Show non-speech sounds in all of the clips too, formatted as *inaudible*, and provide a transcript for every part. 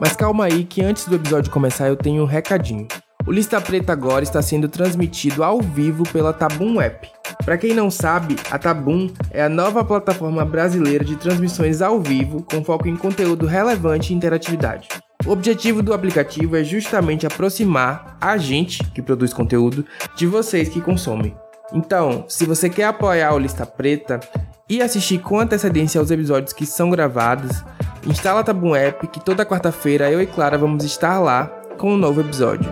Mas calma aí que antes do episódio começar eu tenho um recadinho. O Lista Preta agora está sendo transmitido ao vivo pela Tabum App. Para quem não sabe, a Tabum é a nova plataforma brasileira de transmissões ao vivo com foco em conteúdo relevante e interatividade. O objetivo do aplicativo é justamente aproximar a gente que produz conteúdo de vocês que consomem. Então, se você quer apoiar o Lista Preta e assistir com antecedência aos episódios que são gravados, instala a Tabum App que toda quarta-feira eu e Clara vamos estar lá com um novo episódio.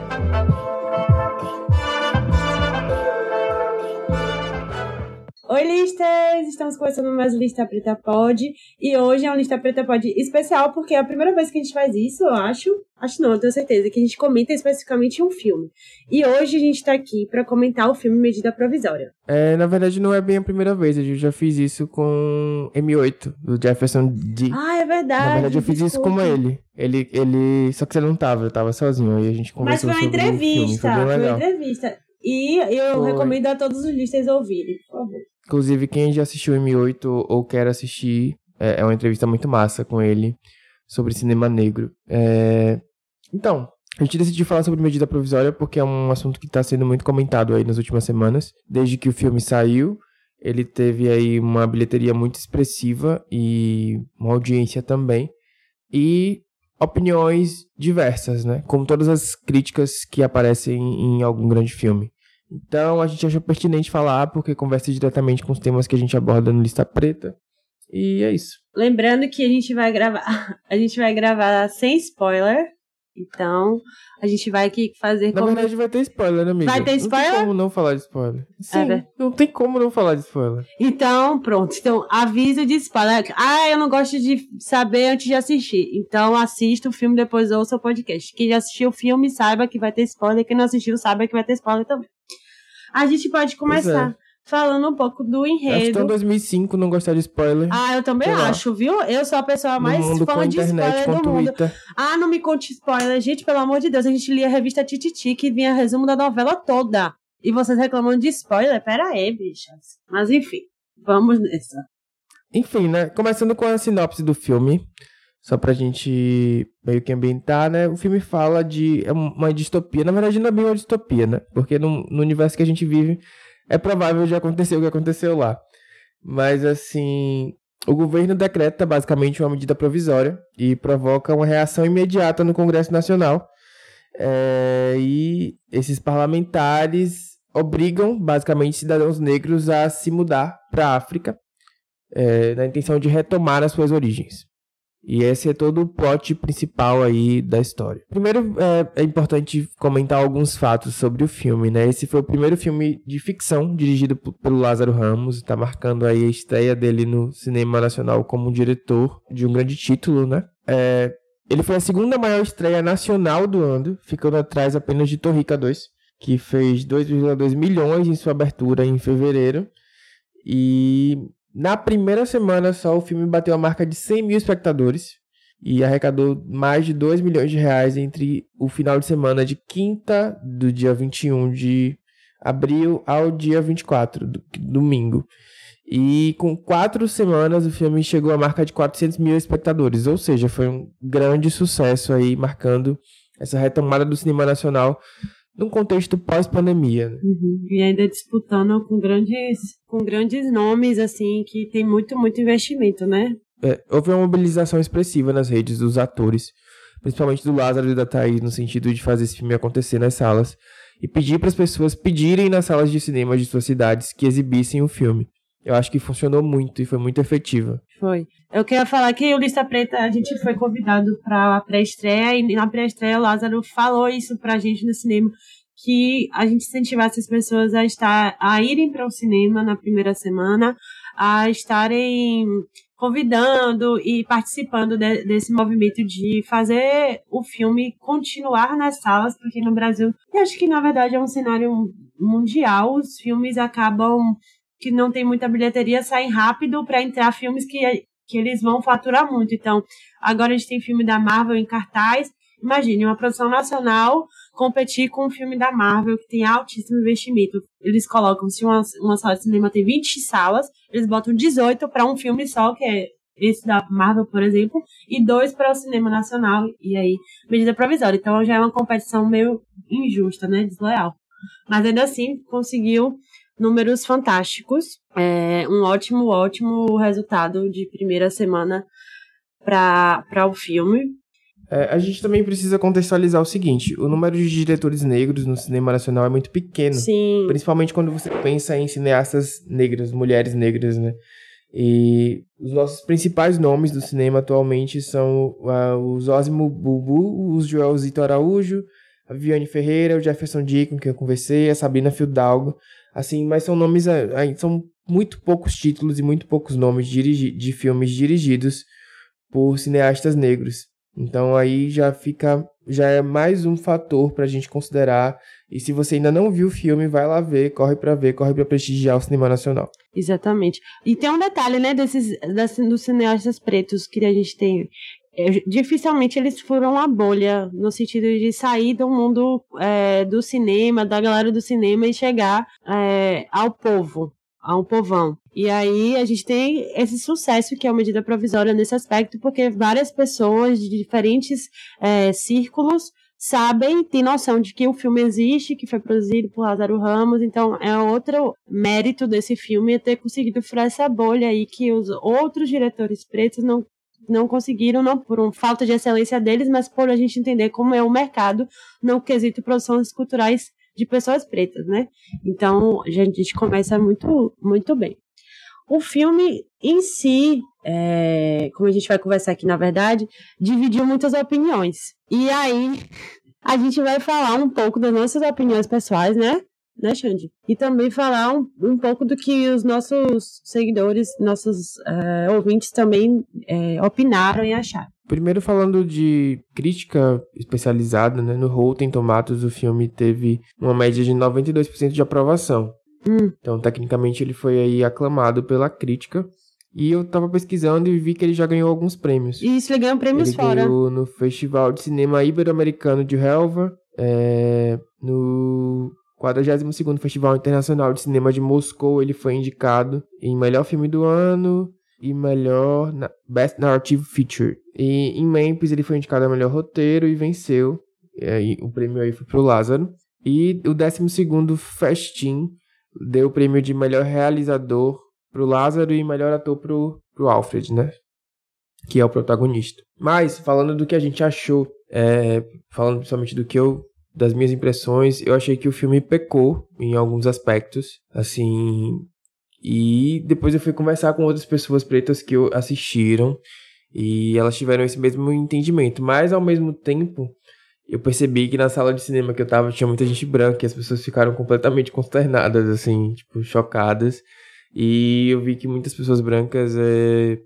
Oi, listas! Estamos começando mais Lista Preta Pod. E hoje é um Lista Preta Pod especial, porque é a primeira vez que a gente faz isso, eu acho. Acho não, eu tenho certeza, que a gente comenta especificamente um filme. E hoje a gente tá aqui para comentar o filme Medida Provisória. É, na verdade, não é bem a primeira vez. Eu já fiz isso com M8, do Jefferson D. Ah, é verdade. Na verdade, eu fiz isso com ele. Ele, ele. Só que você não tava, eu tava sozinho. Aí a gente conversou Mas foi uma sobre o filme, entrevista. foi Foi uma entrevista. E eu Foi. recomendo a todos os listas ouvirem, por favor. Inclusive, quem já assistiu M8 ou quer assistir, é, é uma entrevista muito massa com ele sobre cinema negro. É, Então, a gente decidiu falar sobre medida provisória porque é um assunto que está sendo muito comentado aí nas últimas semanas. Desde que o filme saiu, ele teve aí uma bilheteria muito expressiva e uma audiência também. E opiniões diversas, né? Como todas as críticas que aparecem em algum grande filme. Então a gente achou pertinente falar porque conversa diretamente com os temas que a gente aborda no Lista Preta. E é isso. Lembrando que a gente vai gravar. *laughs* A gente vai gravar sem spoiler. Então, a gente vai aqui fazer Na como. verdade vai ter spoiler, né, amiga? Vai ter Não spoiler? tem como não falar de spoiler. Sim, É, não tem como não falar de spoiler. Então, pronto. Então, aviso de spoiler. Ah, eu não gosto de saber antes de assistir. Então, assista o filme depois ouça o podcast. Quem já assistiu o filme, saiba que vai ter spoiler. Quem não assistiu, saiba que vai ter spoiler também. A gente pode começar falando um pouco do é. Acho que enredo. em 2005 não gostar de spoiler. Ah, eu também acho, viu? Eu sou a pessoa mais mundo fã de internet, spoiler do mundo. Twitter. Ah, não me conte spoiler. Gente, pelo amor de Deus, a gente lia a revista Tititi que vinha resumo da novela toda. E vocês reclamando de spoiler? Pera aí, bichas. Mas enfim, vamos nessa. Enfim, né? Começando com a sinopse do filme. Só pra gente meio que ambientar, né? O filme fala de é uma distopia. Na verdade, não é bem uma distopia, né? Porque no, no universo que a gente vive, é provável de acontecer o que aconteceu lá. Mas, assim, o governo decreta basicamente uma medida provisória e provoca uma reação imediata no Congresso Nacional. É, e esses parlamentares obrigam, basicamente, cidadãos negros a se mudar para a África é, na intenção de retomar as suas origens. E esse é todo o plot principal aí da história. Primeiro, é, é importante comentar alguns fatos sobre o filme, né? Esse foi o primeiro filme de ficção dirigido pelo Lázaro Ramos, está marcando aí a estreia dele no cinema nacional como diretor de um grande título, né? É, ele foi a segunda maior estreia nacional do ano, ficando atrás apenas de Torrica 2, que fez 2,2 milhões em sua abertura em fevereiro. E na primeira semana só, o filme bateu a marca de 100 mil espectadores e arrecadou mais de 2 milhões de reais entre o final de semana de quinta, do dia 21 de abril, ao dia 24, do, domingo. E com quatro semanas o filme chegou à marca de 400 mil espectadores, ou seja, foi um grande sucesso aí, marcando essa retomada do cinema nacional num contexto pós-pandemia. né? Uhum. E ainda disputando com grandes, com grandes nomes, assim, que tem muito, muito investimento, né? É, houve uma mobilização expressiva nas redes dos atores, principalmente do Lázaro e da Thaís, no sentido de fazer esse filme acontecer nas salas e pedir para as pessoas pedirem nas salas de cinema de suas cidades que exibissem o filme. Eu acho que funcionou muito e foi muito efetiva. Foi. Eu queria falar que o Lista Preta, a gente foi convidado para a pré-estreia e na pré-estreia o Lázaro falou isso pra gente no cinema, que a gente incentivasse as pessoas a estar, a irem para o cinema na primeira semana, a estarem convidando e participando de- desse movimento de fazer o filme continuar nas salas, porque no Brasil, eu acho que na verdade é um cenário mundial, os filmes acabam que não tem muita bilheteria saem rápido para entrar filmes que, que eles vão faturar muito. Então, agora a gente tem filme da Marvel em cartaz. Imagine, uma produção nacional competir com um filme da Marvel que tem altíssimo investimento. Eles colocam, se uma, uma sala de cinema tem 20 salas, eles botam 18 para um filme só, que é esse da Marvel, por exemplo, e dois para o cinema nacional, e aí, medida provisória. Então já é uma competição meio injusta, né? Desleal. Mas ainda assim, conseguiu números fantásticos. É, um ótimo, ótimo resultado de primeira semana para o filme. É, a gente também precisa contextualizar o seguinte: o número de diretores negros no cinema nacional é muito pequeno. Sim. Principalmente quando você pensa em cineastas negras, mulheres negras, né? E os nossos principais nomes do cinema atualmente são uh, o Zósimo Bubu, o Joelzito Araújo, a Viviane Ferreira, o Jefferson Deacon, que eu conversei, a Sabrina Fidalgo, assim, mas são nomes, uh, são muito poucos títulos e muito poucos nomes de, de filmes dirigidos por cineastas negros. Então aí já fica, já é mais um fator para a gente considerar. E se você ainda não viu o filme, vai lá ver, corre para ver, corre para prestigiar o cinema nacional. Exatamente. E tem um detalhe, né, desses, desses dos cineastas pretos que a gente tem. É, dificilmente eles foram a bolha no sentido de sair do mundo é, do cinema, da galera do cinema e chegar é, ao povo, a um povão. E aí a gente tem esse sucesso que é uma medida provisória nesse aspecto, porque várias pessoas de diferentes é, círculos sabem, têm noção de que o filme existe, que foi produzido por Lázaro Ramos, então é outro mérito desse filme é ter conseguido furar essa bolha aí que os outros diretores pretos não não conseguiram, não por um, falta de excelência deles, mas por a gente entender como é o mercado no quesito produções culturais de pessoas pretas, né? Então, a gente começa muito, muito bem. O filme em si, é, como a gente vai conversar aqui, na verdade, dividiu muitas opiniões. E aí, a gente vai falar um pouco das nossas opiniões pessoais, né? Né, Xande? E também falar um, um pouco do que os nossos seguidores, nossos é, ouvintes também é, opinaram e acharam. Primeiro falando de crítica especializada, né? No Rotten Tomatoes o filme teve uma média de 92% de aprovação. Hum. Então, tecnicamente, ele foi aí aclamado pela crítica. E eu tava pesquisando e vi que ele já ganhou alguns prêmios. Isso, ele ganhou prêmios ele fora. Ganhou no Festival de Cinema Ibero-Americano de Helva, é, no 42º Festival Internacional de Cinema de Moscou, ele foi indicado em melhor filme do ano e melhor Best Narrative Feature. E em Memphis ele foi indicado a melhor roteiro e venceu. E aí, o prêmio aí foi pro Lázaro. E o 12º Festim deu o prêmio de melhor realizador pro Lázaro e melhor ator pro, pro Alfred, né? Que é o protagonista. Mas, falando do que a gente achou, é, falando principalmente do que eu. Das minhas impressões, eu achei que o filme pecou em alguns aspectos. Assim. E depois eu fui conversar com outras pessoas pretas que assistiram. E elas tiveram esse mesmo entendimento. Mas ao mesmo tempo, eu percebi que na sala de cinema que eu tava tinha muita gente branca e as pessoas ficaram completamente consternadas, assim, tipo, chocadas. E eu vi que muitas pessoas brancas, é,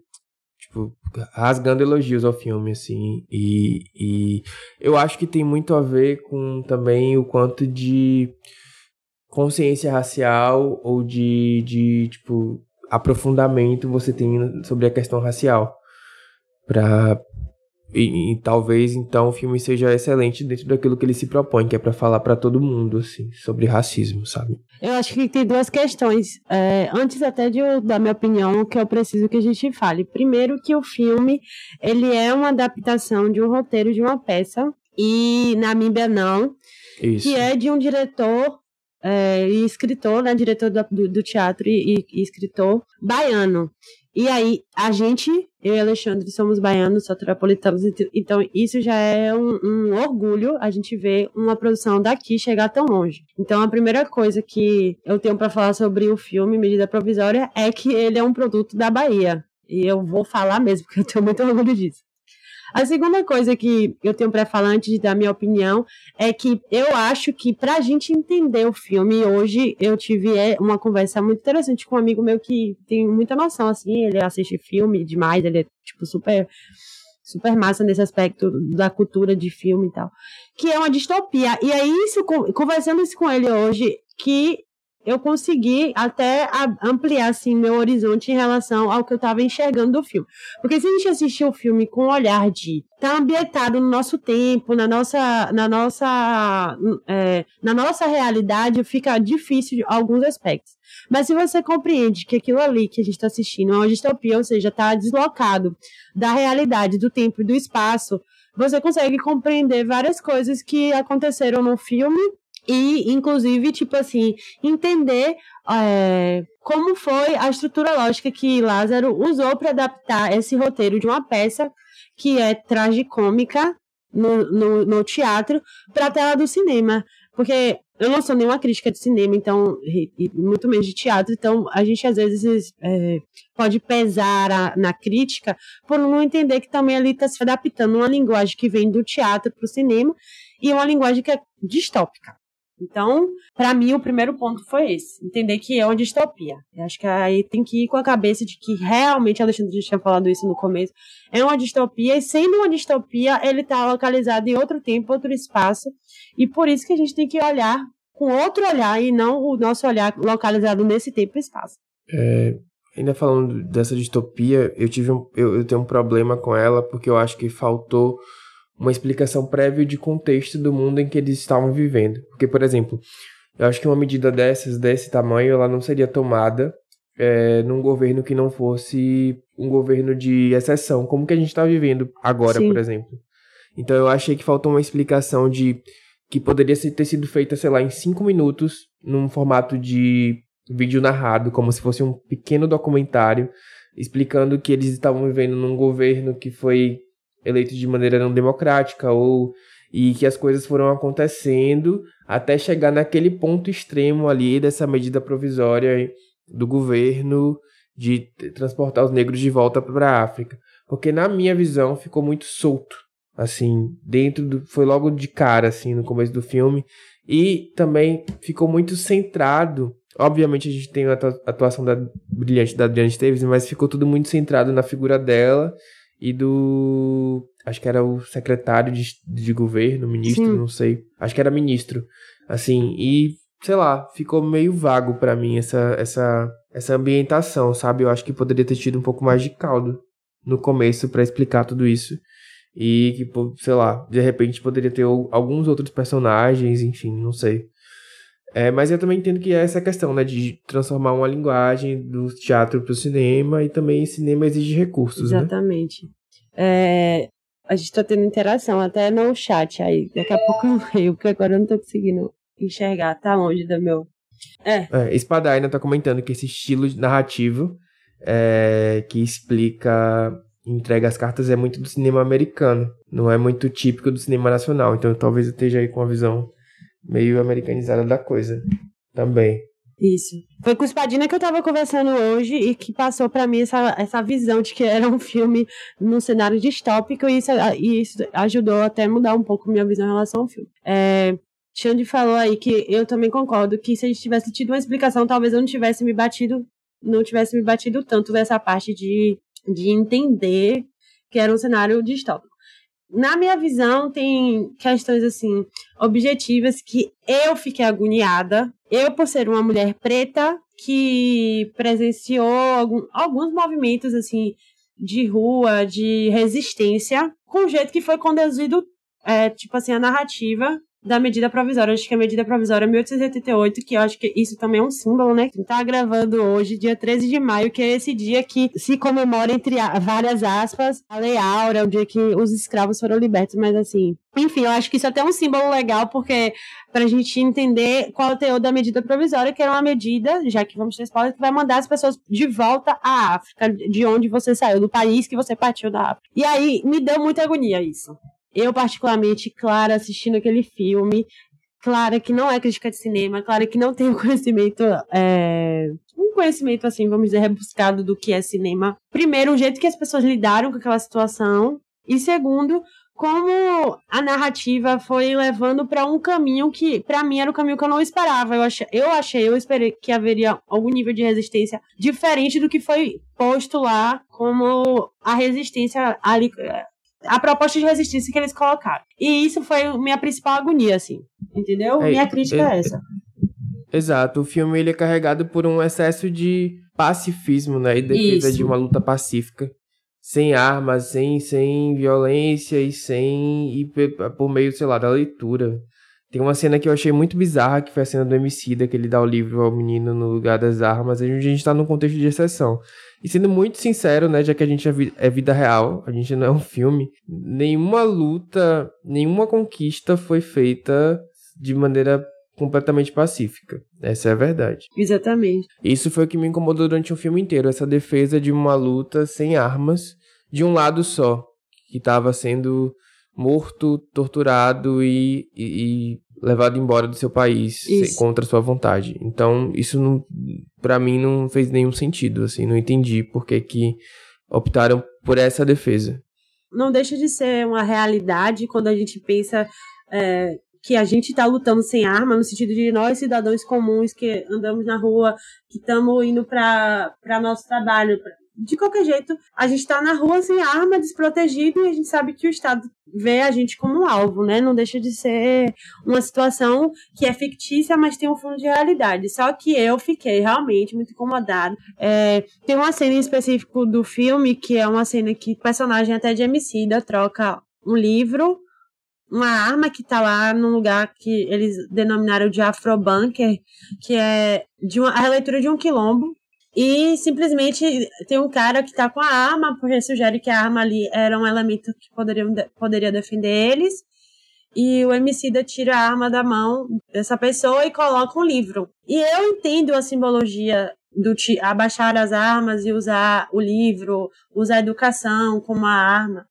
tipo, rasgando elogios ao filme, assim. E, e eu acho que tem muito a ver com também o quanto de consciência racial ou de, de tipo, aprofundamento você tem sobre a questão racial. E, e, talvez então o filme seja excelente dentro daquilo que ele se propõe, que é para falar para todo mundo assim sobre racismo, sabe? Eu acho que tem duas questões. É, antes até de eu dar minha opinião, que eu preciso que a gente fale. Primeiro que o filme ele é uma adaptação de um roteiro de uma peça e na Míbia não, Isso. que é de um diretor é, e escritor, né, diretor do, do teatro e, e, escritor baiano. E aí, a gente, eu e Alexandre, somos baianos, soteropolitanos, então isso já é um, um, orgulho a gente ver uma produção daqui chegar tão longe. Então, a primeira coisa que eu tenho para falar sobre o filme Medida Provisória é que ele é um produto da Bahia. E eu vou falar mesmo, porque eu tenho muito orgulho disso. A segunda coisa que eu tenho para falar antes de dar minha opinião é que eu acho que para a gente entender o filme hoje eu tive é, uma conversa muito interessante com um amigo meu que tem muita noção assim, ele assiste filme demais, ele é tipo super super massa nesse aspecto da cultura de filme e tal, que é uma distopia. E é isso conversando isso com ele hoje que eu consegui até ampliar assim meu horizonte em relação ao que eu estava enxergando do filme. Porque se a gente assistir o filme com o olhar de tá ambientado no nosso tempo, na nossa, na nossa, é, na nossa realidade, fica difícil em alguns aspectos. Mas se você compreende que aquilo ali que a gente está assistindo é uma distopia, ou seja, está deslocado da realidade, do tempo e do espaço, você consegue compreender várias coisas que aconteceram no filme e, inclusive, tipo assim, entender é, como foi a estrutura lógica que Lázaro usou para adaptar esse roteiro de uma peça que é tragicômica no, no, no teatro para a tela do cinema. Porque eu não sou nenhuma crítica de cinema, então, e, muito menos de teatro, então a gente às vezes é, pode pesar a, na crítica por não entender que também ali está se adaptando uma linguagem que vem do teatro para o cinema e uma linguagem que é distópica. Então, para mim, o primeiro ponto foi esse: entender que é uma distopia. Eu acho que aí tem que ir com a cabeça de que realmente, Alexandre tinha falado isso no começo, é uma distopia, e sendo uma distopia, ele está localizado em outro tempo, outro espaço, e por isso que a gente tem que olhar com outro olhar e não o nosso olhar localizado nesse tempo e espaço. É, ainda falando dessa distopia, eu tive um, eu, eu tenho um problema com ela porque eu acho que faltou uma explicação prévia de contexto do mundo em que eles estavam vivendo. Porque, por exemplo, eu acho que uma medida dessas, desse tamanho, ela não seria tomada é, num governo que não fosse um governo de exceção, como que a gente está vivendo agora, Sim. por exemplo. Então eu achei que faltou uma explicação de que poderia ter sido feita, sei lá, em cinco minutos, num formato de vídeo narrado, como se fosse um pequeno documentário, explicando que eles estavam vivendo num governo que foi eleito de maneira não democrática ou e que as coisas foram acontecendo até chegar naquele ponto extremo ali dessa medida provisória do governo de transportar os negros de volta para a África, porque na minha visão ficou muito solto, assim, dentro do foi logo de cara assim no começo do filme. E também ficou muito centrado Obviamente a gente tem a atuação da brilhante da Adriana Esteves, mas ficou tudo muito centrado na figura dela e do. Acho que era o secretário de, de governo, ministro, Sim. não sei. Acho que era ministro. Assim, e sei lá, ficou meio vago para mim essa, essa, essa ambientação, sabe? Eu acho que poderia ter tido um pouco mais de caldo no começo para explicar tudo isso. E que, sei lá, de repente poderia ter alguns outros personagens, enfim, não sei. É, mas eu também entendo que é essa questão, né, de transformar uma linguagem do teatro para o cinema e também cinema exige recursos, né? Exatamente. Né? É, a gente está tendo interação até no chat aí. Daqui a pouco eu *laughs* leio, porque agora eu não estou conseguindo enxergar, tá longe do meu. É. é Espadai ainda tá comentando que esse estilo narrativo é, que explica entrega as cartas é muito do cinema americano, não é muito típico do cinema nacional. Então talvez eu esteja aí com uma visão meio americanizada da coisa também. Isso. Foi com o Espadina que eu tava conversando hoje e que passou para mim essa, essa visão de que era um filme num cenário distópico e isso, e isso ajudou até mudar um pouco minha visão em relação ao filme. É, Xande falou aí que eu também concordo que se a gente tivesse tido uma explicação, talvez eu não tivesse me batido, não tivesse me batido tanto nessa parte de, de entender que era um cenário distópico na minha visão, tem questões assim, objetivas que eu fiquei agoniada. Eu, por ser uma mulher preta que presenciou algum, alguns movimentos assim de rua, de resistência, com o jeito que foi conduzido, é, tipo assim, a narrativa da medida provisória. Acho que a medida provisória é 1888, que eu acho que isso também é um símbolo, né? Tá gravando hoje, dia 13 de maio, que é esse dia que se comemora, entre várias aspas, a Lei Áurea, o dia que os escravos foram libertos, mas assim. Enfim, eu acho que isso é até um símbolo legal, porque pra gente entender qual é o teor da medida provisória, que era uma medida, já que vamos ter spoiler, que vai mandar as pessoas de volta à África, de onde você saiu, do país que você partiu da África. E aí me deu muita agonia isso. Eu, particularmente, Clara, assistindo aquele filme, Clara que não é crítica de cinema, Clara que não tem um *laughs* conhecimento, é, um conhecimento, assim, vamos dizer, rebuscado do que é cinema. Primeiro, o jeito que as pessoas lidaram com aquela situação. E segundo, como a narrativa foi levando para um caminho que, para mim, era o caminho que eu não esperava. Eu achei, eu achei, eu esperei que haveria algum nível de resistência diferente do que foi posto lá como a resistência ali a proposta de resistência que eles colocaram. E isso foi minha principal agonia, assim. Entendeu? É, minha crítica é, é essa. Exato, o filme ele é carregado por um excesso de pacifismo, né, e defesa Isso. de uma luta pacífica, sem armas, sem, sem violência e sem e por meio, sei lá, da leitura. Tem uma cena que eu achei muito bizarra, que foi a cena do homicida, que ele dá o livro ao menino no lugar das armas, e a gente tá num contexto de exceção. E sendo muito sincero, né, já que a gente é, é vida real, a gente não é um filme, nenhuma luta, nenhuma conquista foi feita de maneira completamente pacífica. Essa é a verdade. Exatamente. Isso foi o que me incomodou durante o filme inteiro, essa defesa de uma luta sem armas, de um lado só, que estava sendo morto, torturado e, e- e levado embora do seu país sem- contra sua vontade. Então, isso não, para mim não fez nenhum sentido, assim, não entendi por que que optaram por essa defesa. não deixa de ser uma realidade quando a gente pensa é, que a gente está lutando sem arma, no sentido de nós, cidadãos comuns que andamos na rua, que estamos indo para nosso trabalho. De qualquer jeito, a gente está na rua sem arma, desprotegido, e a gente sabe que o Estado vê a gente como um alvo, né? Não deixa de ser uma situação que é fictícia, mas tem um fundo de realidade. Só que eu fiquei realmente muito incomodada. É, tem uma cena em específico do filme que é uma cena que o personagem até de Emicida troca um livro, uma arma que tá lá num lugar que eles denominaram de Afrobunker, que é de uma, a releitura de um quilombo. E simplesmente tem um cara que tá com a arma, porque sugere que a arma ali era um elemento que poderiam, poderia defender eles. E o Emicida tira a arma da mão dessa pessoa e coloca um livro. E eu entendo a simbologia do abaixar as armas e usar o livro, usar a educação como a arma.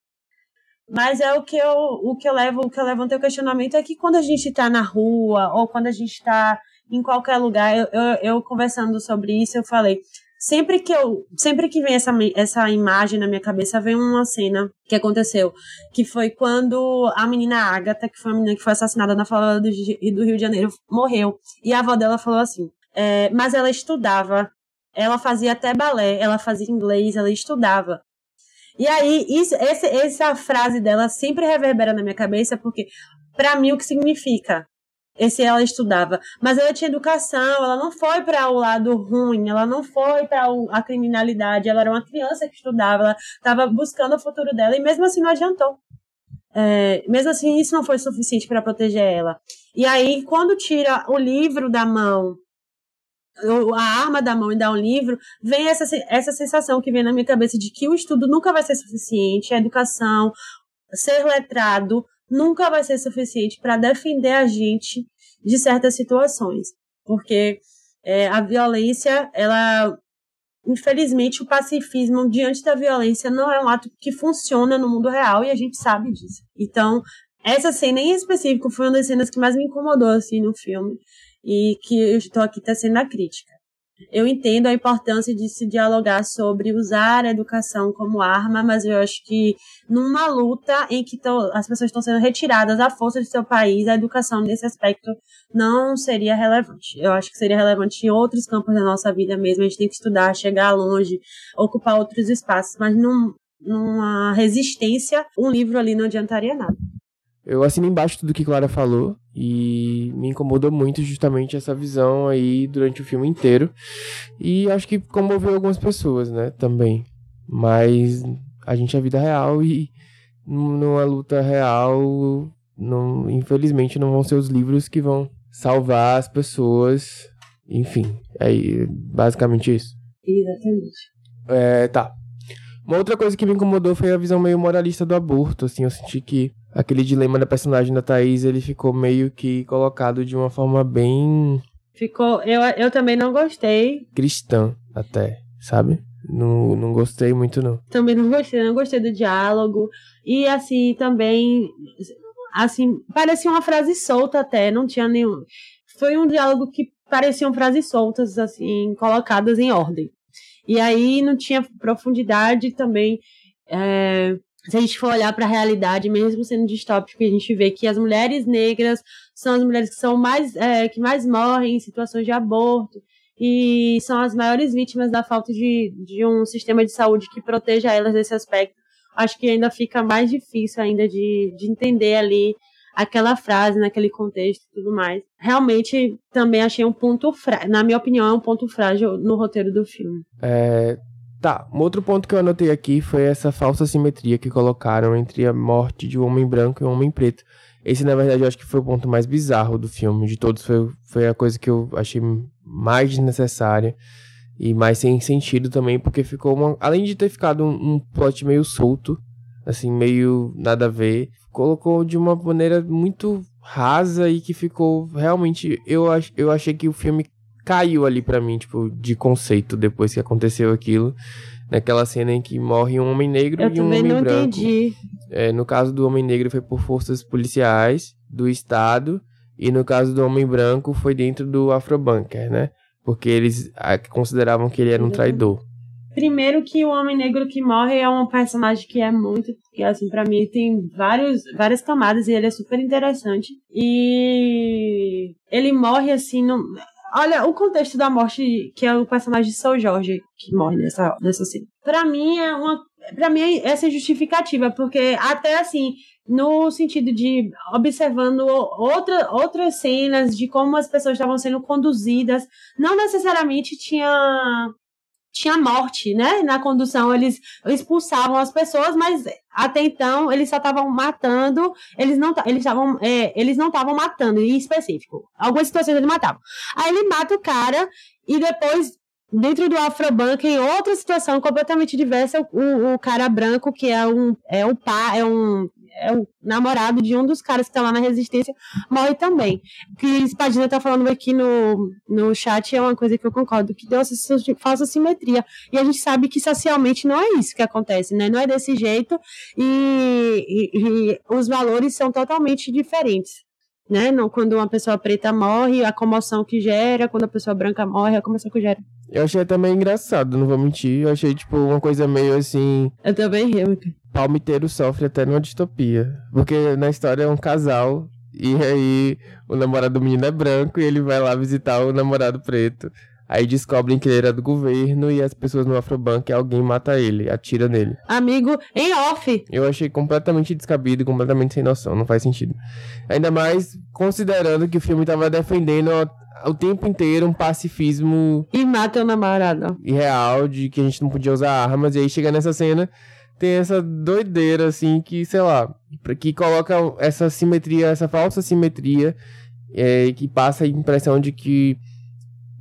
Mas é o que eu, o que eu levo, o que eu levanto o questionamento é que quando a gente está na rua ou quando a gente está em qualquer lugar, eu, eu, eu conversando sobre isso, eu falei, sempre que eu, sempre que vem essa, essa imagem na minha cabeça, vem uma cena que aconteceu, que foi quando a menina Agatha, que foi a menina que foi assassinada na favela do, do Rio de Janeiro, morreu. E a avó dela falou assim, é, mas ela estudava, ela fazia até balé, ela fazia inglês, ela estudava. E aí, isso, esse, essa frase dela sempre reverbera na minha cabeça, porque, para mim, o que significa? Esse ela estudava. Mas ela tinha educação, ela não foi para o lado ruim, ela não foi para a criminalidade, ela era uma criança que estudava, ela estava buscando o futuro dela, e mesmo assim não adiantou. É, mesmo assim, isso não foi suficiente para proteger ela. E aí, quando tira o livro da mão a arma da mão e dá um livro, vem essa, essa sensação que vem na minha cabeça de que o estudo nunca vai ser suficiente, a educação, ser letrado, nunca vai ser suficiente para defender a gente de certas situações. Porque é, a violência, ela. Infelizmente, o pacifismo diante da violência não é um ato que funciona no mundo real e a gente sabe disso. Então, essa cena em específico foi uma das cenas que mais me incomodou assim no filme e que eu estou aqui tecendo a crítica. Eu entendo a importância de se dialogar sobre usar a educação como arma, mas eu acho que numa luta em que as pessoas estão sendo retiradas à força de seu país, a educação nesse aspecto não seria relevante. Eu acho que seria relevante em outros campos da nossa vida mesmo. A gente tem que estudar, chegar longe, ocupar outros espaços, mas num, numa resistência, um livro ali não adiantaria nada. Eu assino embaixo tudo que Clara falou e me incomodou muito justamente essa visão aí durante o filme inteiro. E acho que comoveu algumas pessoas, né, também. Mas a gente é vida real e numa luta real, não, infelizmente não vão ser os livros que vão salvar as pessoas. Enfim, é basicamente isso. Exatamente. É, tá. Uma outra coisa que me incomodou foi a visão meio moralista do aborto, assim, eu senti que aquele dilema da personagem da Thaís, ele ficou meio que colocado de uma forma bem... Ficou, eu, eu também não gostei. Cristã, até, sabe? Não, não gostei muito, não. Também não gostei, não gostei do diálogo. E, assim, também, assim, parecia uma frase solta até, não tinha nenhum... Foi um diálogo que pareciam frases soltas, assim, colocadas em ordem. E aí não tinha profundidade também. É, se a gente for olhar para a realidade, mesmo sendo distópico, a gente vê que as mulheres negras são as mulheres que são mais é, que mais morrem em situações de aborto e são as maiores vítimas da falta de, de um sistema de saúde que proteja elas desse aspecto. Acho que ainda fica mais difícil ainda de, de entender ali aquela frase naquele contexto e tudo mais. Realmente também achei um ponto frágil, na minha opinião, é um ponto frágil no roteiro do filme. É, tá, um outro ponto que eu anotei aqui foi essa falsa simetria que colocaram entre a morte de um homem branco e um homem preto. Esse, na verdade, eu acho que foi o ponto mais bizarro do filme. De todos, foi, foi a coisa que eu achei mais desnecessária e mais sem sentido também, porque ficou uma. Além de ter ficado um, um plot meio solto, assim, meio nada a ver, colocou de uma maneira muito rasa e que ficou realmente. Eu, ach, eu achei que o filme caiu ali para mim, tipo, de conceito depois que aconteceu aquilo. Naquela cena em que morre um homem negro Eu e um homem também não branco. entendi. É, no caso do homem negro foi por forças policiais do estado e no caso do homem branco foi dentro do Afrobunker, né? Porque eles consideravam que ele era um traidor. Primeiro que o Homem Negro que morre é um personagem que é muito, que assim, para mim tem vários, várias camadas e ele é super interessante. E ele morre assim, no... olha o contexto da morte que é o personagem de São Jorge que morre nessa nessa cena. Para mim é uma para mim essa é justificativa, porque até assim, no sentido de observando outra, outras cenas de como as pessoas estavam sendo conduzidas, não necessariamente tinha tinha morte, né? Na condução eles expulsavam as pessoas, mas até então eles só estavam matando, eles não eles estavam é, eles não estavam matando em específico. Algumas situações eles matavam. Aí ele mata o cara e depois dentro do Afrobank, em outra situação completamente diversa, o, o cara branco, que é um, é um pá, é um, é um namorado de um dos caras que tá lá na Resistência, morre também. O que Espadina tá falando aqui no, no chat é uma coisa que eu concordo, que deu essa falsa simetria. E a gente sabe que socialmente não é isso que acontece, né? Não é desse jeito e, e, e os valores são totalmente diferentes né? Não, quando uma pessoa preta morre, a comoção que gera, quando a pessoa branca morre, a comoção que gera. Eu achei também engraçado, não vou mentir. Eu achei, tipo, uma coisa meio assim. Eu também rio. Palmiteiro sofre até numa distopia. Porque na história é um casal. E aí o namorado do menino é branco e ele vai lá visitar o namorado preto. Aí descobrem que ele era do governo e as pessoas no Afrobank, alguém mata ele, atira nele. Amigo, em off. Eu achei completamente descabido, completamente sem noção, não faz sentido. Ainda mais considerando que o filme tava defendendo o tempo inteiro um pacifismo E mata o namorado. irreal de que a gente não podia usar armas, e aí chega nessa cena, tem essa doideira, assim, que, sei lá, que coloca essa simetria, essa falsa simetria, é, que passa a impressão de que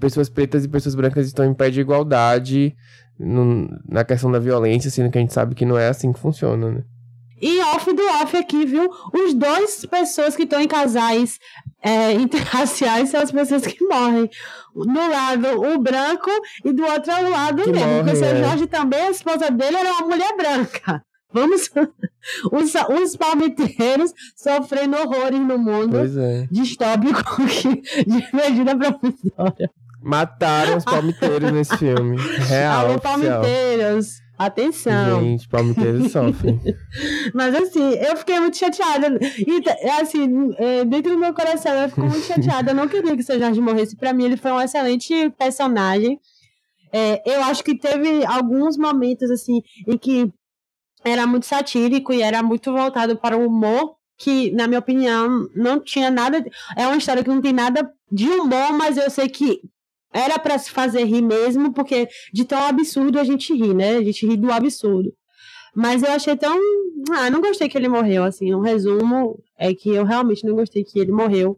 pessoas pretas e pessoas brancas estão em pé de igualdade no- na questão da violência, sendo que a gente sabe que não é assim que funciona, né? E off do off aqui, viu? Os dois pessoas que estão em casais é, *laughs* interraciais são as pessoas que morrem. Do lado o branco e do outro lado Que mesmo. morre, Porque o seu é. Jorge também, a esposa dele era uma mulher branca. *laughs* Vamos. *laughs* Os, os palmiteiros sofrendo horrores no mundo. Pois é. Distópico que divergindo a professora. Mataram os palmiteiros nesse filme. *laughs* Real, Alô, palmiteiros. Atenção. Gente, palmiteiros sofrem. *laughs* Mas assim, eu fiquei muito chateada. E assim, é, dentro do meu coração, eu fico muito chateada. Eu não queria que o seu Jorge morresse. Pra mim, ele foi um excelente personagem. É, eu acho que teve alguns momentos, assim, em que era muito satírico e era muito voltado para o humor. Que, na minha opinião, não tinha nada. É uma história que não tem nada de humor, mas eu sei que era pra se fazer rir mesmo, porque de tão absurdo a gente ri, né? A gente ri do absurdo. Mas eu achei tão. Ah, não gostei que ele morreu, assim. Um resumo é que eu realmente não gostei que ele morreu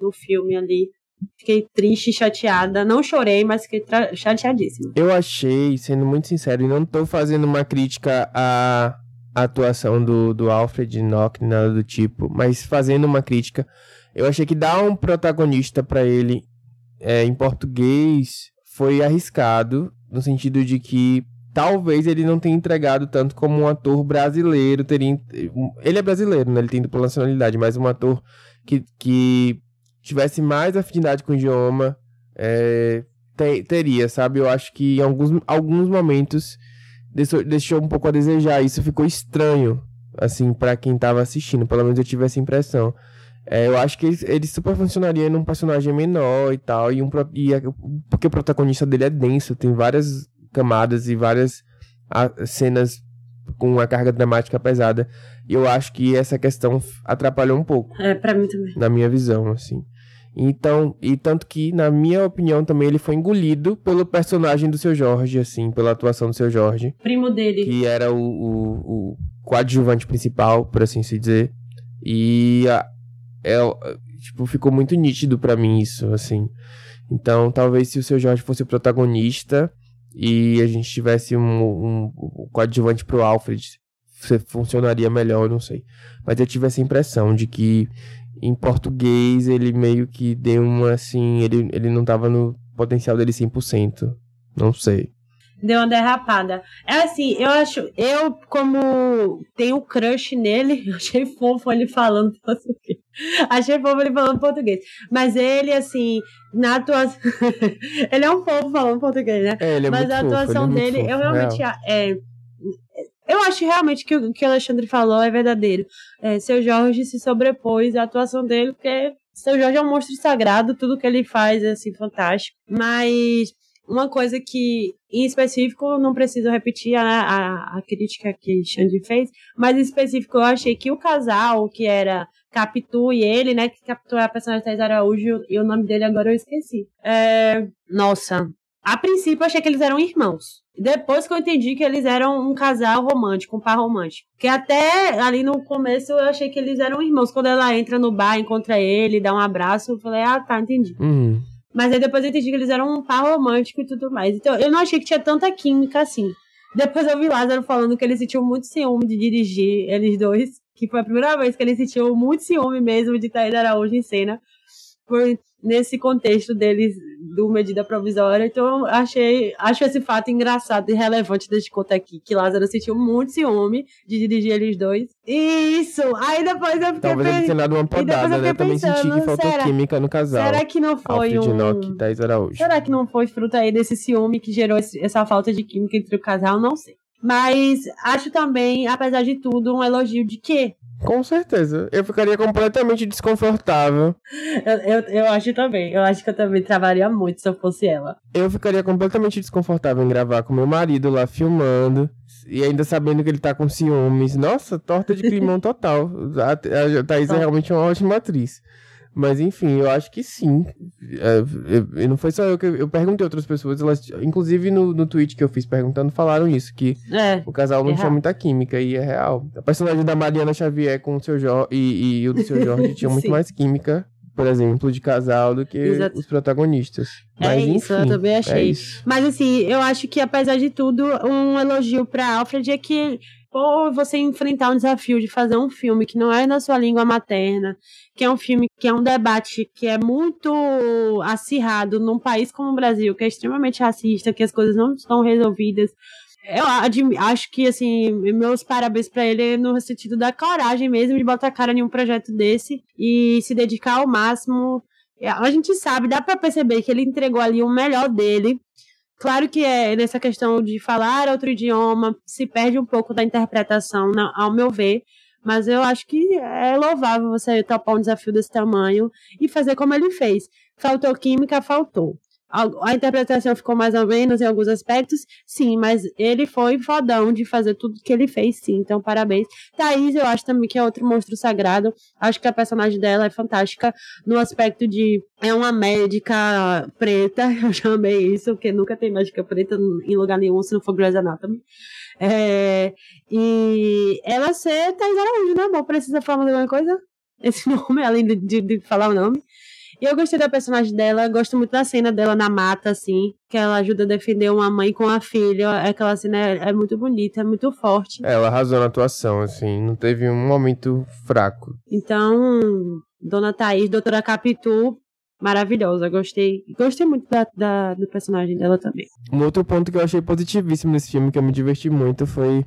no filme ali. Fiquei triste, chateada. Não chorei, mas fiquei tra- chateadíssima. Eu achei, sendo muito sincero, e não tô fazendo uma crítica à atuação do, do Alfred Nock, nada do tipo, mas fazendo uma crítica, eu achei que dar um protagonista pra ele é, em português foi arriscado, no sentido de que talvez ele não tenha entregado tanto como um ator brasileiro teria. Ele é brasileiro, né? Ele tem dupla nacionalidade, mas um ator que, que tivesse mais afinidade com o idioma. É, te- teria, sabe? Eu acho que em alguns, alguns momentos deixou, deixou um pouco a desejar. Isso ficou estranho, assim, pra quem tava assistindo. Pelo menos eu tive essa impressão. É, eu acho que ele, ele super funcionaria num personagem menor e tal. E um, e é- porque o protagonista dele é denso, tem várias camadas e várias ah, cenas com uma carga dramática pesada. E eu acho que essa questão atrapalhou um pouco. É, pra mim também. Na minha visão, assim. Então, e tanto que, na minha opinião, também ele foi engolido pelo personagem do seu Jorge, assim, pela atuação do seu Jorge. Primo dele. Que era o, o, o coadjuvante principal, por assim se dizer. E a, é, tipo, ficou muito nítido para mim isso, assim. Então, talvez se o seu Jorge fosse o protagonista e a gente tivesse um, um, um coadjuvante pro Alfred, funcionaria melhor, eu não sei. Mas eu tive essa impressão de que em português ele meio que deu uma assim, ele, ele não tava no potencial dele 100%. Não sei. Deu uma derrapada. É assim, eu acho, eu como tenho crush nele, *laughs* achei fofo ele falando português. *laughs* Achei fofo ele falando português. Mas ele, assim, na atuação. *laughs* ele é um fofo falando português, né? É, ele é Mas a fofo, atuação ele é dele, fofo, eu realmente. real. É, eu acho realmente que o que o Alexandre falou é verdadeiro. É, seu Jorge se sobrepôs à atuação dele, porque seu Jorge é um monstro sagrado, tudo que ele faz é assim, fantástico. Mas uma coisa que, em específico, não preciso repetir a, a, a crítica que Xande fez, mas em específico eu achei que o casal, que era Capitu e ele, né, que Capitu é a personagem Thais Araújo, e o nome dele agora eu esqueci. É, nossa, a princípio eu achei que eles eram irmãos. Depois que eu entendi que eles eram um casal romântico, um par romântico. Que até ali no começo eu achei que eles eram irmãos. Quando ela entra no bar, encontra ele, dá um abraço, eu falei, ah, tá, entendi. Uhum. Mas aí depois eu entendi que eles eram um par romântico e tudo mais. Então eu não achei que tinha tanta química assim. Depois eu vi Lázaro falando que eles sentiam muito ciúme de dirigir, eles dois. Que foi a primeira vez que eles sentiam muito ciúme mesmo de Thaís Araújo em cena. Por, nesse contexto deles do medida provisória. Então achei, acho esse fato engraçado e relevante desde conta aqui. Que Lázaro sentiu muito ciúme de dirigir eles dois. Isso! Aí depois eu fiquei Talvez ele tenha dado uma podada, né? Eu também senti que pensando, faltou será- química no casal. Será que não foi Alfred um... Enoch e Thaís Araújo. Será que não foi fruto aí desse ciúme que gerou esse- essa falta de química entre o casal? Não sei. Mas acho também, apesar de tudo, um elogio de quê? Com certeza. Eu ficaria completamente desconfortável. Eu, eu, eu acho também. Eu acho que eu também travaria muito se eu fosse ela. Eu ficaria completamente desconfortável em gravar com meu marido lá filmando. E ainda sabendo que ele tá com ciúmes. Nossa, torta de climão *laughs* total. A, a, a Thaís é realmente uma ótima atriz. Mas enfim, eu acho que sim. É, eu- e não foi só eu que eu, eu perguntei a outras pessoas, elas, inclusive no, no tweet que eu fiz perguntando, falaram isso, que É. o casal não É tinha muita química, e é real. A personagem da Mariana Xavier com o seu Jorge e, e o do seu Jorge tinha *laughs* muito mais química, por exemplo, de casal do que Exato. os protagonistas. É Mas, isso, eu enfim, também É achei. isso. Mas assim, eu acho que apesar de tudo, um elogio pra Alfred é que pô, você enfrentar um desafio de fazer um filme que não é na sua língua materna, que é um filme que é um debate que é muito acirrado num país como o Brasil, que é extremamente racista, que as coisas não estão resolvidas. Eu acho que, assim, meus parabéns pra ele no sentido da coragem mesmo de botar a cara em um projeto desse e se dedicar ao máximo. A gente sabe, dá pra perceber que ele entregou ali o melhor dele. Claro que é nessa questão de falar outro idioma, se perde um pouco da interpretação, ao meu ver. Mas eu acho que é louvável você topar um desafio desse tamanho e fazer como ele fez. Faltou química, faltou. A, interpretação ficou mais ou menos em alguns aspectos, sim, mas ele foi fodão de fazer tudo que ele fez, sim. Então, parabéns. Thaís, eu acho também que é outro monstro sagrado. Acho que a personagem dela é fantástica no aspecto de é uma médica preta, *laughs* eu chamei isso, porque nunca tem médica preta em lugar nenhum se não for Grey's Anatomy. É, e ela ser Thais Araújo, né, amor? Precisa falar alguma coisa? Esse *laughs* nome, além de, de, de falar o nome. E eu gostei da personagem dela, gosto muito da cena dela na mata, assim, que ela ajuda a defender uma mãe com a filha. Aquela cena é, é muito bonita, é muito forte. Ela arrasou na atuação, assim, não teve um momento fraco. Então, Dona Thaís, Doutora Capitu, maravilhosa. Gostei. Gostei muito da, da- do personagem dela também. Um outro ponto que eu achei positivíssimo nesse filme, que eu me diverti muito, foi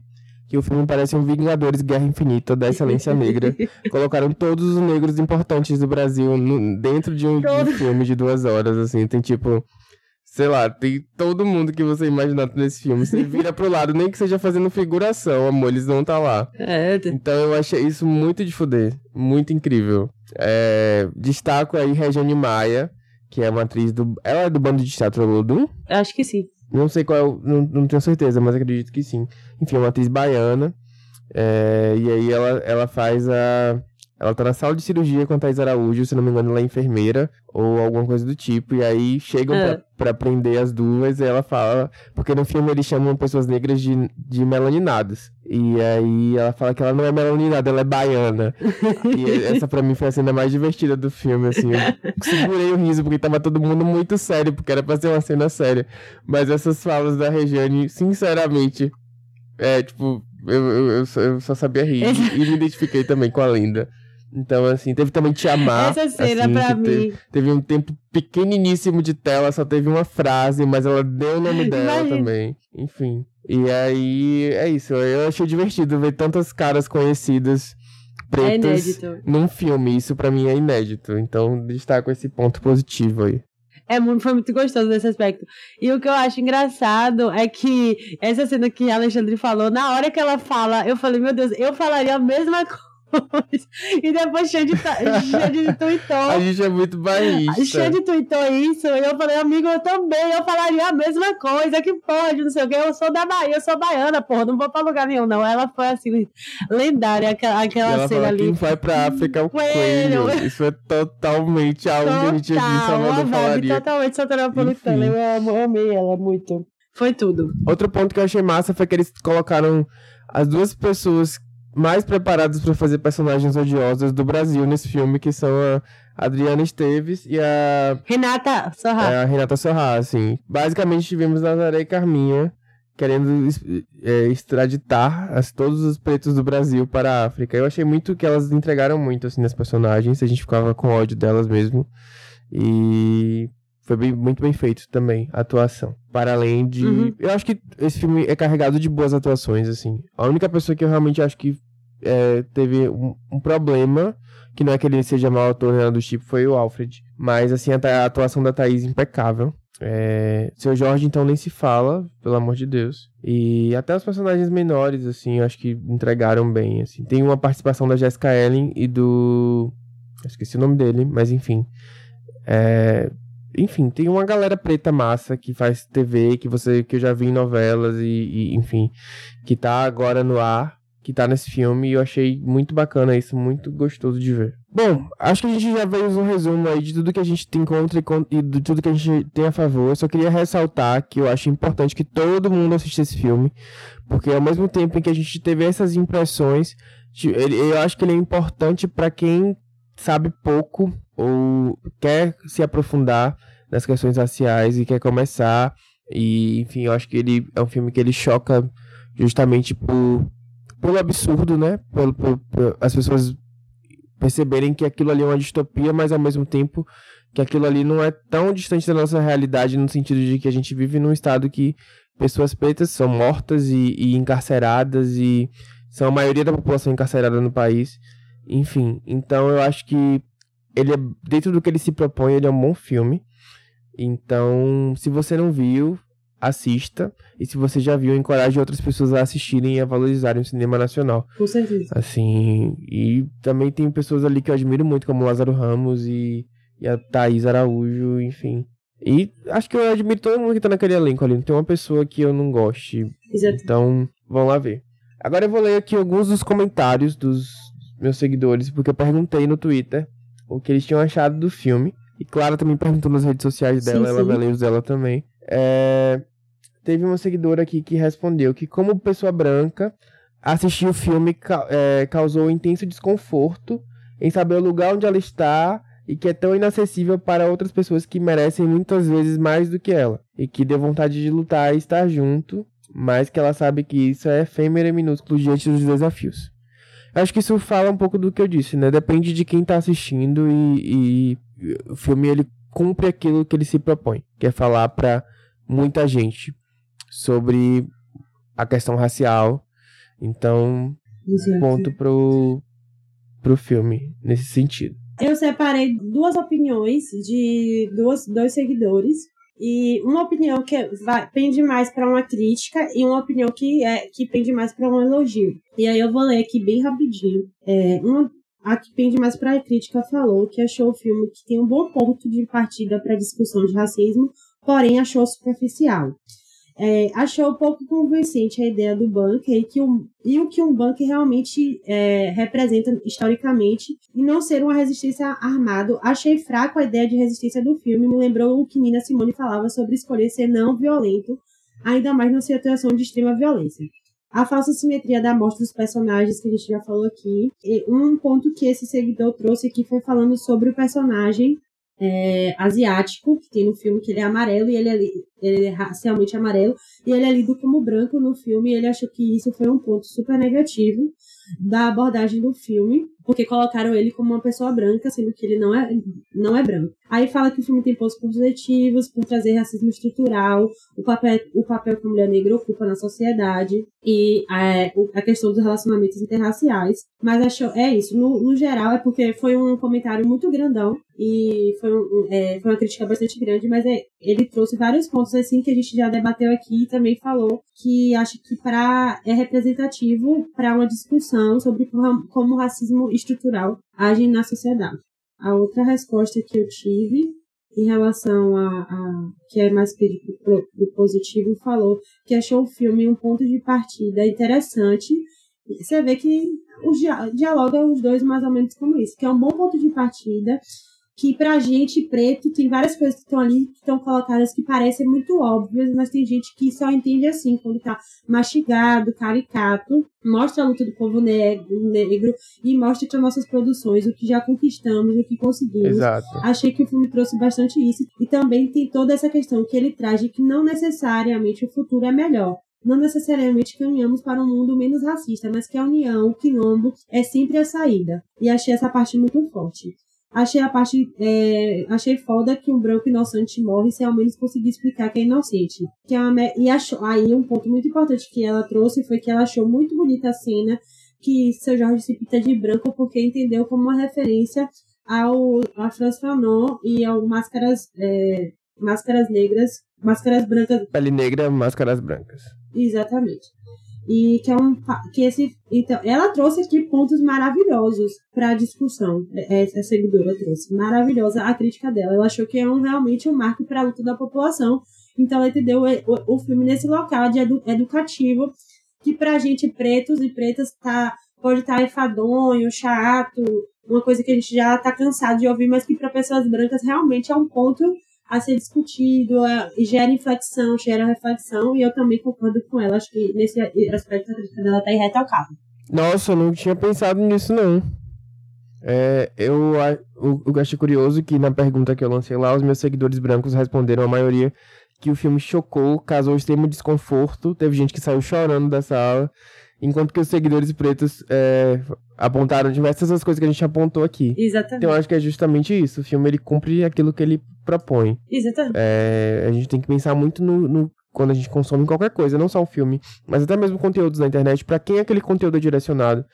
que o filme parece um Vingadores Guerra Infinita da Excelência Negra. *laughs* Colocaram todos os negros importantes do Brasil no- dentro de um, de um filme de duas horas, assim. Tem tipo. Sei lá, tem todo mundo que você imaginar nesse filme. Você *laughs* vira pro lado, nem que seja fazendo figuração, amor, eles vão estar lá. É, Então eu achei isso muito de fuder. Muito incrível. É, destaco aí Regiane Maia, que é uma atriz do. Ela é do bando de teatro Olodum? acho que sim. Não sei qual, é não, não tenho certeza, mas acredito que sim. Enfim, é uma atriz baiana. É, e aí ela, ela faz a. Ela tá na sala de cirurgia com a Thais Araújo, se não me engano, ela é enfermeira ou alguma coisa do tipo. E aí chegam Ah. pra, pra prender as duas e ela fala. Porque no filme eles chamam pessoas negras de, de melaninadas. E aí ela fala que ela não é melaninada, ela é baiana. *laughs* e essa pra mim foi a cena mais divertida do filme, assim. Eu segurei o riso porque tava todo mundo muito sério, porque era pra ser uma cena séria. Mas essas falas da Regiane, sinceramente, é tipo, eu, eu, eu, só, eu só sabia rir. e me identifiquei também com a Linda. Então, assim, teve também Te Amar. Essa cena assim, pra mim. Teve, teve um tempo pequeniníssimo de tela, só teve uma frase, mas ela deu o nome dela Imagina. também. Enfim. E aí, é isso. Eu achei divertido ver tantas caras conhecidas É pretas inédito. num filme. Isso pra mim é inédito. Então, destaco esse ponto positivo aí. É muito, foi muito gostoso nesse aspecto. E o que eu acho engraçado é que essa cena que a Alexandre falou, na hora que ela fala, eu falei, meu Deus, eu falaria a mesma coisa. *laughs* E depois Xande, Xande tweetou. A gente é muito bairrista. Xande tweetou isso, e eu falei, amigo, eu também, eu falaria a mesma coisa, que pode, não sei o que, eu sou da Bahia, eu sou baiana, porra, não vou pra lugar nenhum, não. Ela foi assim, lendária, aquela, aquela ela cena fala, ali. quem vai pra África é o Coelho. coelho. Isso é totalmente algo que a gente aqui em Total, Salvador falaria. totalmente soteropolitana. Enfim. Eu amo, amei ela muito. Foi tudo. Outro ponto que eu achei massa foi que eles colocaram as duas pessoas mais preparadas pra fazer personagens odiosas do Brasil nesse filme, que são a Adriana Esteves e a, Renata Sorra. a Renata Sorra, assim. Basicamente tivemos Nazaré e Carminha querendo é, extraditar as, todos os pretos do Brasil para a África. Eu achei muito que elas entregaram muito, assim, nas personagens, a gente ficava com ódio delas mesmo. E foi bem- muito bem feito também a atuação. Para além de. Uhum. Eu acho que esse filme é carregado de boas atuações, assim. A única pessoa que eu realmente acho que é, teve um, um problema, que não é que ele seja mau ator nada do tipo, foi o Alfred. Mas, assim, a, a atuação da Thaís impecável. É, seu Jorge, então, nem se fala, pelo amor de Deus. E até os personagens menores, assim, eu acho que entregaram bem, assim. Tem uma participação da Jessica Ellen e do... eu esqueci o nome dele, mas enfim. É, enfim, tem uma galera preta massa que faz TV, que você que eu já vi em novelas e, e, enfim, que tá agora no ar, que tá nesse filme e eu achei muito bacana isso, muito gostoso de ver. Bom, acho que a gente já fez um resumo aí de tudo que a gente tem contra e, de tudo que a gente tem a favor. Eu só queria ressaltar que eu acho importante que todo mundo assista esse filme, porque ao mesmo tempo em que a gente teve essas impressões, eu acho que ele é importante para quem sabe pouco ou quer se aprofundar nas questões raciais e quer começar. E, enfim, eu acho que ele é um filme que ele choca justamente por, pelo absurdo, né? Pelo, por, por as pessoas perceberem que aquilo ali é uma distopia, mas ao mesmo tempo que aquilo ali não é tão distante da nossa realidade, no sentido de que a gente vive num estado que pessoas pretas são mortas e, e encarceradas e são a maioria da população encarcerada no país. Enfim, então eu acho que ele é, dentro do que ele se propõe, ele é um bom filme. Então, se você não viu, assista. E se você já viu, encoraje outras pessoas a assistirem e a valorizarem o cinema nacional. Com certeza. Assim, e também tem pessoas ali que eu admiro muito, como Lázaro Ramos e, e a Thaís Araújo, enfim. E acho que eu admiro todo mundo que tá naquele elenco ali. Não tem uma pessoa que eu não goste. Exato. Então, vamos lá ver. Agora eu vou ler aqui alguns dos comentários dos meus seguidores, porque eu perguntei no Twitter o que eles tinham achado do filme. E Clara também perguntou nas redes sociais Sim, dela, ela sim. vai ler os dela também. É, Teve uma seguidora aqui que respondeu que, como pessoa branca, assistir o filme é, causou intenso desconforto em saber o lugar onde ela está e que é tão inacessível para outras pessoas que merecem muitas vezes mais do que ela. E que deu vontade de lutar e estar junto, mas que ela sabe que isso é efêmero e minúsculo diante dos desafios. Acho que isso fala um pouco do que eu disse, né? Depende de quem tá assistindo e, e o filme ele cumpre aquilo que ele se propõe, que é falar pra muita gente sobre a questão racial. Então, Exato. ponto pro, pro filme nesse sentido. Eu separei duas opiniões de duas, dois seguidores. E uma opinião que vai, pende mais para uma crítica e uma opinião que, é, que pende mais para um elogio. E aí eu vou ler aqui bem rapidinho. É, uma, a que pende mais para a crítica falou que achou o filme que tem um bom ponto de partida para discussão de racismo, porém achou superficial. é, achou pouco convincente a ideia do bunker e, que um, e o que um bunker realmente é, representa historicamente e não ser uma resistência armada. Achei fraco a ideia de resistência do filme, me lembrou o que Nina Simone falava sobre escolher ser não violento, ainda mais numa situação de extrema violência. A falsa simetria da morte dos personagens, que a gente já falou aqui. E um ponto que esse seguidor trouxe aqui foi falando sobre o personagem é, asiático, que tem no filme, que ele é amarelo e ele é, ele é racialmente amarelo, e ele é lido como branco no filme, e ele achou que isso foi um ponto super negativo da abordagem do filme, porque colocaram ele como uma pessoa branca, sendo que ele não é, não é branco. Aí fala que o filme tem pontos positivos por trazer racismo estrutural, o papel, o papel que a mulher negra ocupa na sociedade e a, a questão dos relacionamentos interraciais. Mas achou, é isso, no, no geral é porque foi um comentário muito grandão e foi, um, é, foi uma crítica bastante grande, mas é, ele trouxe vários pontos assim que a gente já debateu aqui e também falou que acho que pra, é representativo para uma discussão sobre como o racismo estrutural age na sociedade. A outra resposta que eu tive em relação a, a que é mais do positivo falou que achou o filme um ponto de partida interessante. Você vê que os, dialoga os dois mais ou menos como isso, que é um bom ponto de partida que pra gente preto tem várias coisas que estão ali, que estão colocadas que parecem muito óbvias, mas tem gente que só entende assim, quando tá mastigado, caricato, mostra a luta do povo negro, negro e mostra que as nossas produções, o que já conquistamos, o que conseguimos. Exato. Achei que o filme trouxe bastante isso. E também tem toda essa questão que ele traz de que não necessariamente o futuro é melhor não necessariamente caminhamos para um mundo menos racista, mas que a união, o quilombo, é sempre a saída. E achei essa parte muito forte. Achei a parte. É, achei foda que um branco inocente morre se ao menos conseguir explicar que é inocente. Que é uma, e achou, aí um ponto muito importante que ela trouxe foi que ela achou muito bonita a cena que seu Jorge se pinta de branco porque entendeu como uma referência ao a Franz Fanon e ao Máscaras, é, Máscaras Negras, Máscaras Brancas. Pele Negra, Máscaras Brancas. Exatamente e que é um que esse então ela trouxe aqui pontos maravilhosos para a discussão. É, essa seguidora trouxe. Maravilhosa a crítica dela. Ela achou que é um realmente um marco para a luta da população. Então ela entendeu o, o filme nesse local de edu, educativo que para gente pretos e pretas tá pode estar tá enfadonho chato uma coisa que a gente já está cansado de ouvir mas que para pessoas brancas realmente é um ponto a ser discutido, a, gera inflexão, gera reflexão, e eu também concordo com ela. Acho que nesse aspecto a crítica dela tá irretocável. Nossa, eu não tinha pensado nisso, não. É, eu, eu, eu achei curioso que na pergunta que eu lancei lá, os meus seguidores brancos responderam a maioria que o filme chocou, causou extremo desconforto. Teve gente que saiu chorando da sala. Enquanto que os seguidores pretos é, apontaram diversas das coisas que a gente apontou aqui. Exatamente. Então eu acho que é justamente isso. O filme ele cumpre aquilo que ele propõe. Exatamente. É, a gente tem que pensar muito no, no, quando a gente consome qualquer coisa, não só o filme, mas até mesmo conteúdos na internet, para quem aquele conteúdo é direcionado,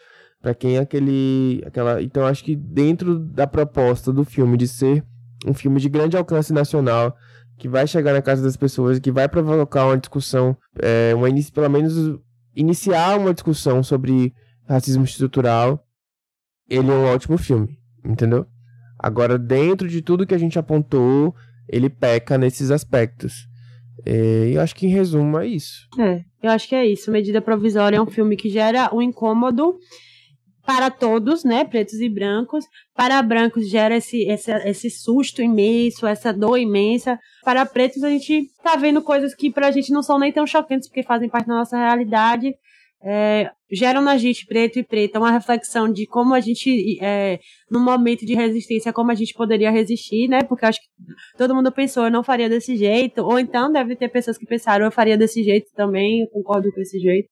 para quem aquele aquela, então acho que dentro da proposta do filme de ser um filme de grande alcance nacional, que vai chegar na casa das pessoas, que vai provocar uma discussão, é, uma pelo menos iniciar uma discussão sobre racismo estrutural, ele é um ótimo filme, entendeu? Agora, dentro de tudo que a gente apontou, ele peca nesses aspectos. E eu acho que, em resumo, é isso. É, eu acho que é isso. Medida Provisória é um filme que gera um incômodo para todos, né, pretos e brancos. Para brancos gera esse, esse, esse susto imenso, essa dor imensa. Para pretos a gente tá vendo coisas que para a gente não são nem tão chocantes porque fazem parte da nossa realidade. É, geram na gente, preto e preta, uma reflexão de como a gente, é, no momento de resistência, como a gente poderia resistir, né? Porque acho que todo mundo pensou, eu não faria desse jeito, ou então deve ter pessoas que pensaram, eu faria desse jeito também, eu concordo com esse jeito.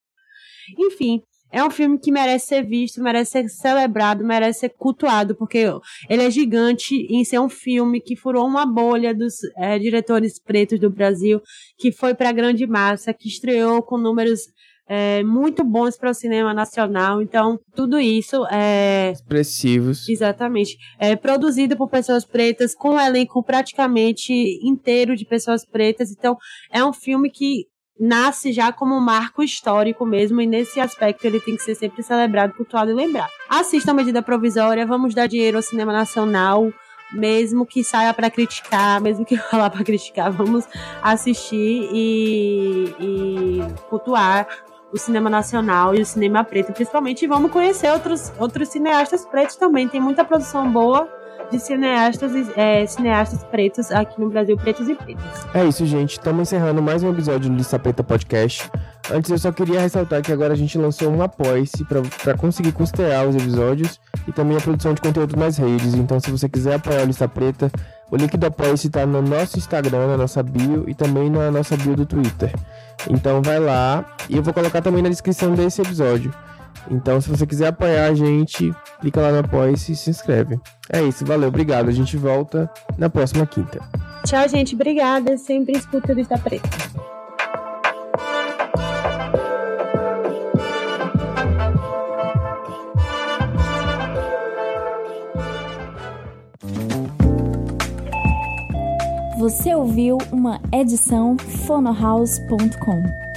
Enfim, é um filme que merece ser visto, merece ser celebrado, merece ser cultuado, porque ele é gigante em ser um filme que furou uma bolha dos é, diretores pretos do Brasil, que foi para a grande massa, que estreou com números é, muito bons para o cinema nacional. Então, tudo isso é. Expressivos. Exatamente. É produzido por pessoas pretas, com um elenco praticamente inteiro de pessoas pretas. Então, é um filme que nasce já como um marco histórico mesmo, e nesse aspecto ele tem que ser sempre celebrado, cultuado e lembrado. Assista a medida provisória, vamos dar dinheiro ao cinema nacional, mesmo que saia para criticar, mesmo que *laughs* lá para criticar, vamos assistir e, e cultuar o cinema nacional e o cinema preto, principalmente, e vamos conhecer outros, outros cineastas pretos também. Tem muita produção boa de cineastas, é, cineastas pretos aqui no Brasil, pretos e pretas. É isso, gente. Estamos encerrando mais um episódio do Lista Preta Podcast. Antes eu só queria ressaltar que agora a gente lançou um apoia-se para conseguir custear os episódios e também a produção de conteúdo nas redes. Então, se você quiser apoiar a Lista Preta, o link do apoia-se está no nosso Instagram, na nossa bio e também na nossa bio do Twitter. Então vai lá e eu vou colocar também na descrição desse episódio. Então, se você quiser apoiar a gente, clica lá no apoia-se e se inscreve. É isso, valeu, obrigado. A gente volta na próxima quinta. Tchau, gente. Obrigada. Sempre escuta Lista Preta. Você ouviu uma edição fonohouse.com.